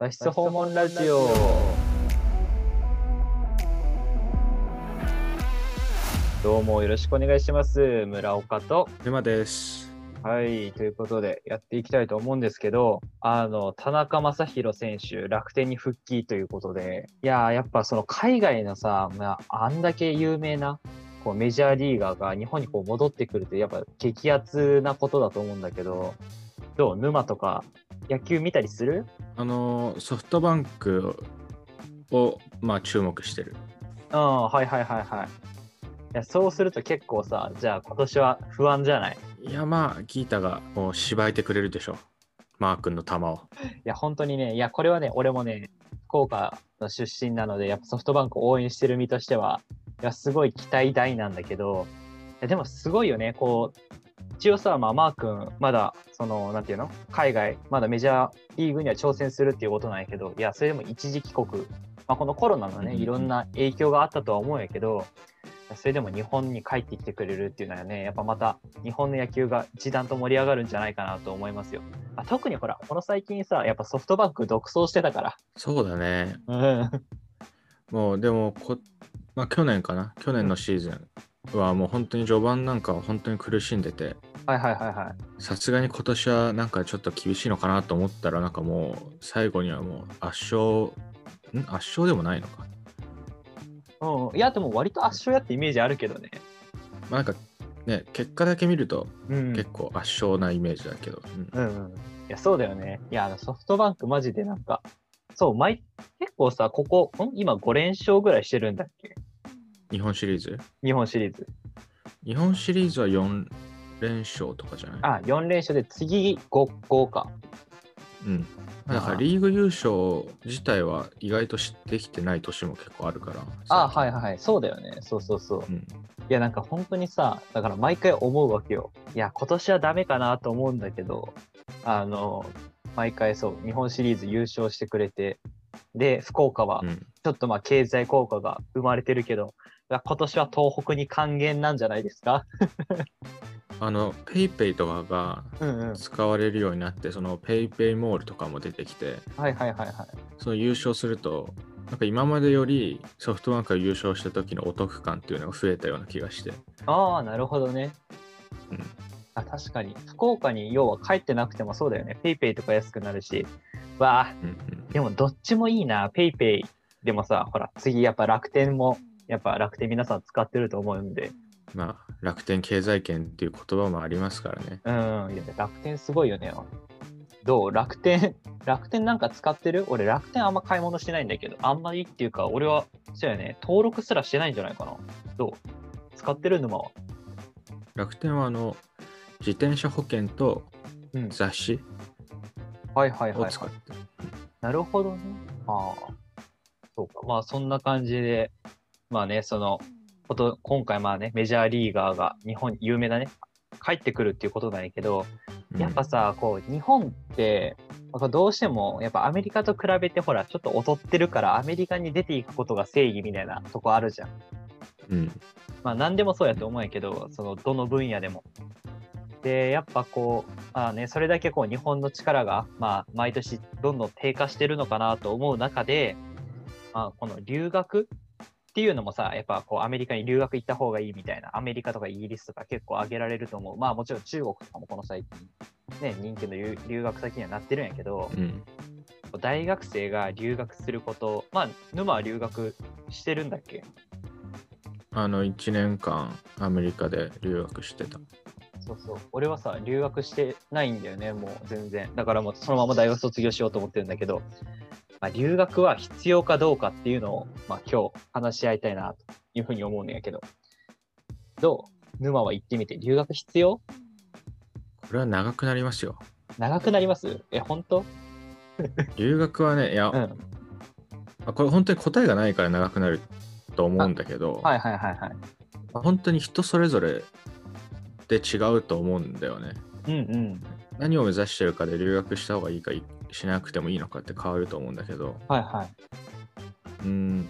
脱出訪問ラジオ。どうもよろしくお願いします。村岡と。沼です。はい、ということでやっていきたいと思うんですけど、あの、田中将大選手、楽天に復帰ということで、いやー、やっぱその海外のさ、まあ、あんだけ有名なこうメジャーリーガーが日本にこう戻ってくるって、やっぱ激アツなことだと思うんだけど、どう？沼とか野球見たりする？あのソフトバンクをまあ注目してる。うん、はいはいはいはい。いやそうすると結構さ、じゃあ今年は不安じゃない？いやまあギータがもう芝えてくれるでしょ。マー君の球を。いや、本当にね、いや、これはね、俺もね、福岡の出身なので、やっぱソフトバンクを応援してる身としては、いや、すごい期待大なんだけど、いやでもすごいよね、こう、一応さ、まあ、マー君、まだ、その、なんていうの？海外、まだメジャーリーグには挑戦するっていうことなんやけど、いや、それでも一時帰国、まあ、このコロナのね、うんいろんな影響があったとは思うんやけど、それでも日本に帰ってきてくれるっていうのはね、やっぱまた日本の野球が一段と盛り上がるんじゃないかなと思いますよ。あ特にほら、この最近さ、やっぱソフトバンク独走してたから。そうだね。うん。もうでもこ、まあ、去年かな？去年のシーズンはもう本当に序盤なんかは本当に苦しんでて、はいはいはいはい。さすがに今年はなんかちょっと厳しいのかなと思ったらなんかもう最後にはもう圧勝、ん？圧勝でもないのか。うん、いや、でも割と圧勝やってイメージあるけどね。まあなんかね、結果だけ見るとうん結構圧勝なイメージだけど、うんうんうん。いや、そうだよね。いや、あのソフトバンクマジでなんか、そう、毎、結構さ、ここ、ん？今5連勝ぐらいしてるんだっけ？日本シリーズ？日本シリーズ。日本シリーズは4連勝とかじゃない？あ、4連勝で次5、5か。うん。だからリーグ優勝自体は意外と知ってきてない年も結構あるから。あ、はいい。はいはい。そうだよね。そうそうそう。うん、いや、なんか本当にさ、だから毎回思うわけよ。いや、今年はダメかなと思うんだけど、あの、毎回そう、日本シリーズ優勝してくれて、で、福岡はうん。ちょっとまあ経済効果が生まれてるけど、今年は東北に還元なんじゃないですか？あの、ペイペイとかがうんうん。使われるようになって、そのペイペイモールとかも出てきて、はいはいはいはい。その優勝すると、なんか今までよりソフトバンクが優勝した時のお得感っていうのが増えたような気がして。ああ、なるほどね。うんあ確かに。福岡に要は帰ってなくてもそうだよね。ペイペイとか安くなるし。わあ、うんうんでもどっちもいいな。ペイペイ。でもさ、ほら、次やっぱ楽天も、やっぱ楽天皆さん使ってると思うんで。まあ、楽天経済圏っていう言葉もありますからね。うん。いや楽天すごいよね。どう？楽天、楽天なんか使ってる？俺楽天あんま買い物してないんだけど、あんまりっていうか、俺は、そうやね、登録すらしてないんじゃないかな。どう？使ってる沼は？楽天はあの、自転車保険とうん。雑誌はいはいはい、はいを使。ってる。なるほどね。ああ。そうか。まあそんな感じで、まあね、その、こと今回まあね、メジャーリーガーが日本、有名だね、帰ってくるっていうことなんやけど、うんやっぱさ、こう、日本って、どうしても、やっぱアメリカと比べてほら、ちょっと劣ってるから、アメリカに出ていくことが正義みたいなとこあるじゃん。うん。まあ何でもそうやと思うんやけど、そのどの分野でも。で、やっぱこう、まあね、それだけこう日本の力が、まあ毎年どんどん低下してるのかなと思う中で、まあこの留学っていうのもさ、やっぱこうアメリカに留学行った方がいいみたいな、アメリカとかイギリスとか結構挙げられると思う。まあもちろん中国とかもこの最近、ね、人気の留留学先にはなってるんやけど、うん。大学生が留学すること、まあ沼は留学してるんだっけ？あの、1年間アメリカで留学してた。そうそう。俺はさ、留学してないんだよね、もう全然。だからもうそのまま大学卒業しようと思ってるんだけど、まあ、留学は必要かどうかっていうのを、まあ、今日話し合いたいなというふうに思うんだけど。どう？沼は行ってみて、留学必要？これは長くなりますよ。長くなります？え、本当？留学はね、いや、うん。まあこれ本当に答えがないから長くなると思うんだけど、はいはいはいはい。まあ本当に人それぞれで違うと思うんだよね。うんうん。何を目指してるかで留学した方がいいかいしなくてもいいのかって変わると思うんだけど、はいはい。うーん、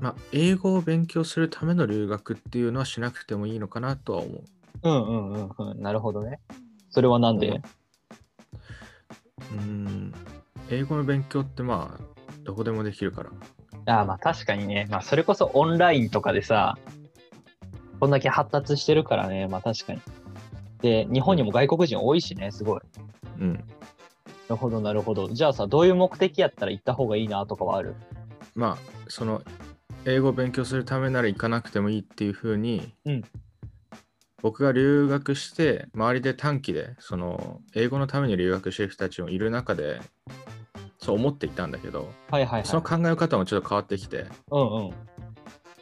まあ、英語を勉強するための留学っていうのはしなくてもいいのかなとは思う。うんうんうんうん。なるほどね。それはなんで？うーん英語の勉強ってまあ、どこでもできるから。ああ、まあ確かにね。まあそれこそオンラインとかでさ、こんだけ発達してるからね。まあ確かに。で、日本にも外国人多いしね、すごい。うん。なるほど、なるほど。じゃあさ、どういう目的やったら行った方がいいなとかはある？まあ、その、英語を勉強するためなら行かなくてもいいっていうふうに、うん僕が留学して、周りで短期で、その、英語のために留学してる人たちもいる中で、そう思っていたんだけど、はいはいはい。その考え方もちょっと変わってきて、うんうん。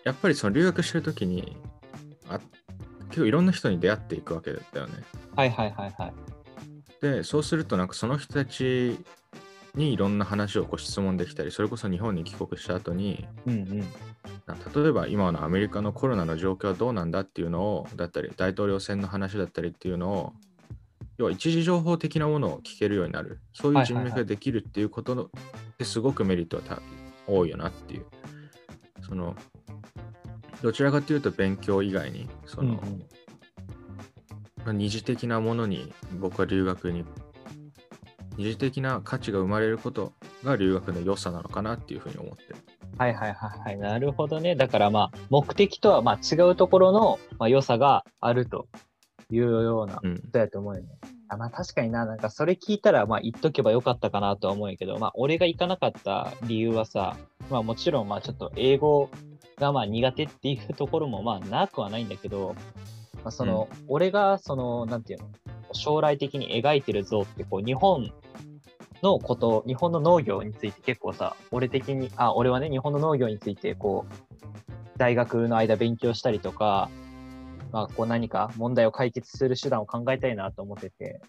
やっぱりその留学してる時にあ結構いろんな人に出会っていくわけだよね。はいはいはいはい。でそうするとなんかその人たちにいろんな話をこう質問できたりそれこそ日本に帰国した後にうんうん。な例えば今のアメリカのコロナの状況はどうなんだっていうのをだったり大統領選の話だったりっていうのを要は一時情報的なものを聞けるようになる。そういう人脈ができるっていうことのですごくメリットはた多いよなっていう。そのどちらかというと勉強以外にその、うんうんまあ二次的なものに僕は留学に二次的な価値が生まれることが留学の良さなのかなっていうふうに思ってる。はいはいはいはい。なるほどね。だからまあ、目的とはまあ違うところの、まあ、良さがあるというようなこうん。とやと思うよね。あまあ確かにな、なんかそれ聞いたらまあ言っとけばよかったかなとは思うんやけど、まあ俺が行かなかった理由はさ、まあもちろんまあちょっと英語がまあ苦手っていうところもまあなくはないんだけど、まあ、その、俺がその、なんていうの、将来的に描いてる像ってこう日本のこと、日本の農業について結構さ、俺的に、あ、俺はね、日本の農業についてこう、大学の間勉強したりとか、まあ、こう何か問題を解決する手段を考えたいなと思ってて、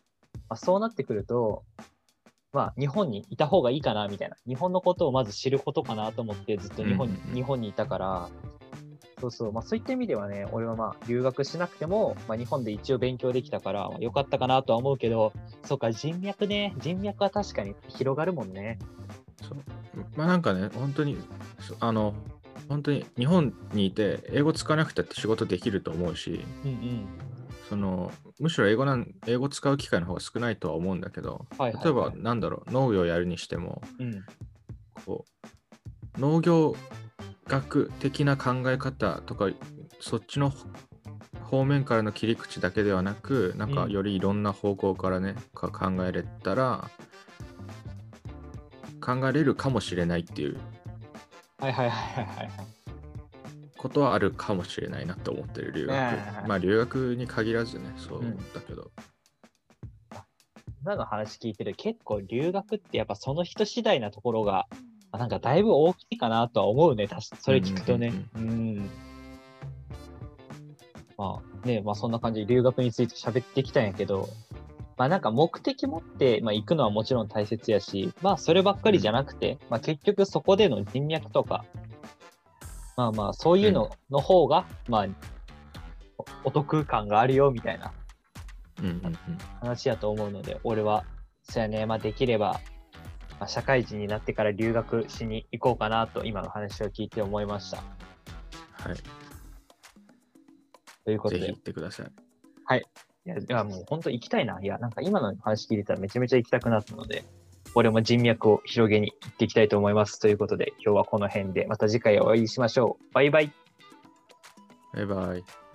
まあ、そうなってくると、まあ、日本にいた方がいいかなみたいな、日本のことをまず知ることかなと思ってずっと日本うん。日本にいたから、そうそう、まあ、そういった意味ではね、俺はまあ留学しなくても、まあ、日本で一応勉強できたから、まあ、よかったかなとは思うけど、そうか、人脈ね、人脈は確かに広がるもんね。そうまあなんかね、本当に、そあの、本当に日本にいて英語使わなくたって仕事できると思うし、うんうん。そのむしろ英語なん英語使う機会の方が少ないとは思うんだけど、はいはいはい例えばなんだろう、農業やるにしても、うん。こう農業学的な考え方とかそっちの方面からの切り口だけではなくなんかうん。よりいろんな方向からね、か考えれたら考えれるかもしれないっていう。はいはいはいはいはい。ことはあるかもしれないなと思ってる留学、まあ留学に限らずねそううんだけど、今の話聞いてる結構留学ってやっぱその人次第なところが、まあなんかだいぶ大きいかなとは思うね、たしそれ聞くとね。うんまあね、まあそんな感じで留学について喋ってきたんやけど、まあなんか目的持って、まあ、行くのはもちろん大切やし、まあそればっかりじゃなくて、まあ結局そこでの人脈とか、まあまあそういうのの方が、まあおお得感があるよみたいなうんうんうん。話やと思うので、俺は、そうやね、まあ、できれば、まあ、社会人になってから留学しに行こうかなと、今の話を聞いて思いました。はいということで、ぜひ行いってくださいや、いやもう本当行きたいな。いや、なんか今の話聞いてたらめちゃめちゃ行きたくなったので、俺も人脈を広げに行っていきたいと思います。ということで、今日はこの辺で、また次回お会いしましょう。バイバイ。バイバイ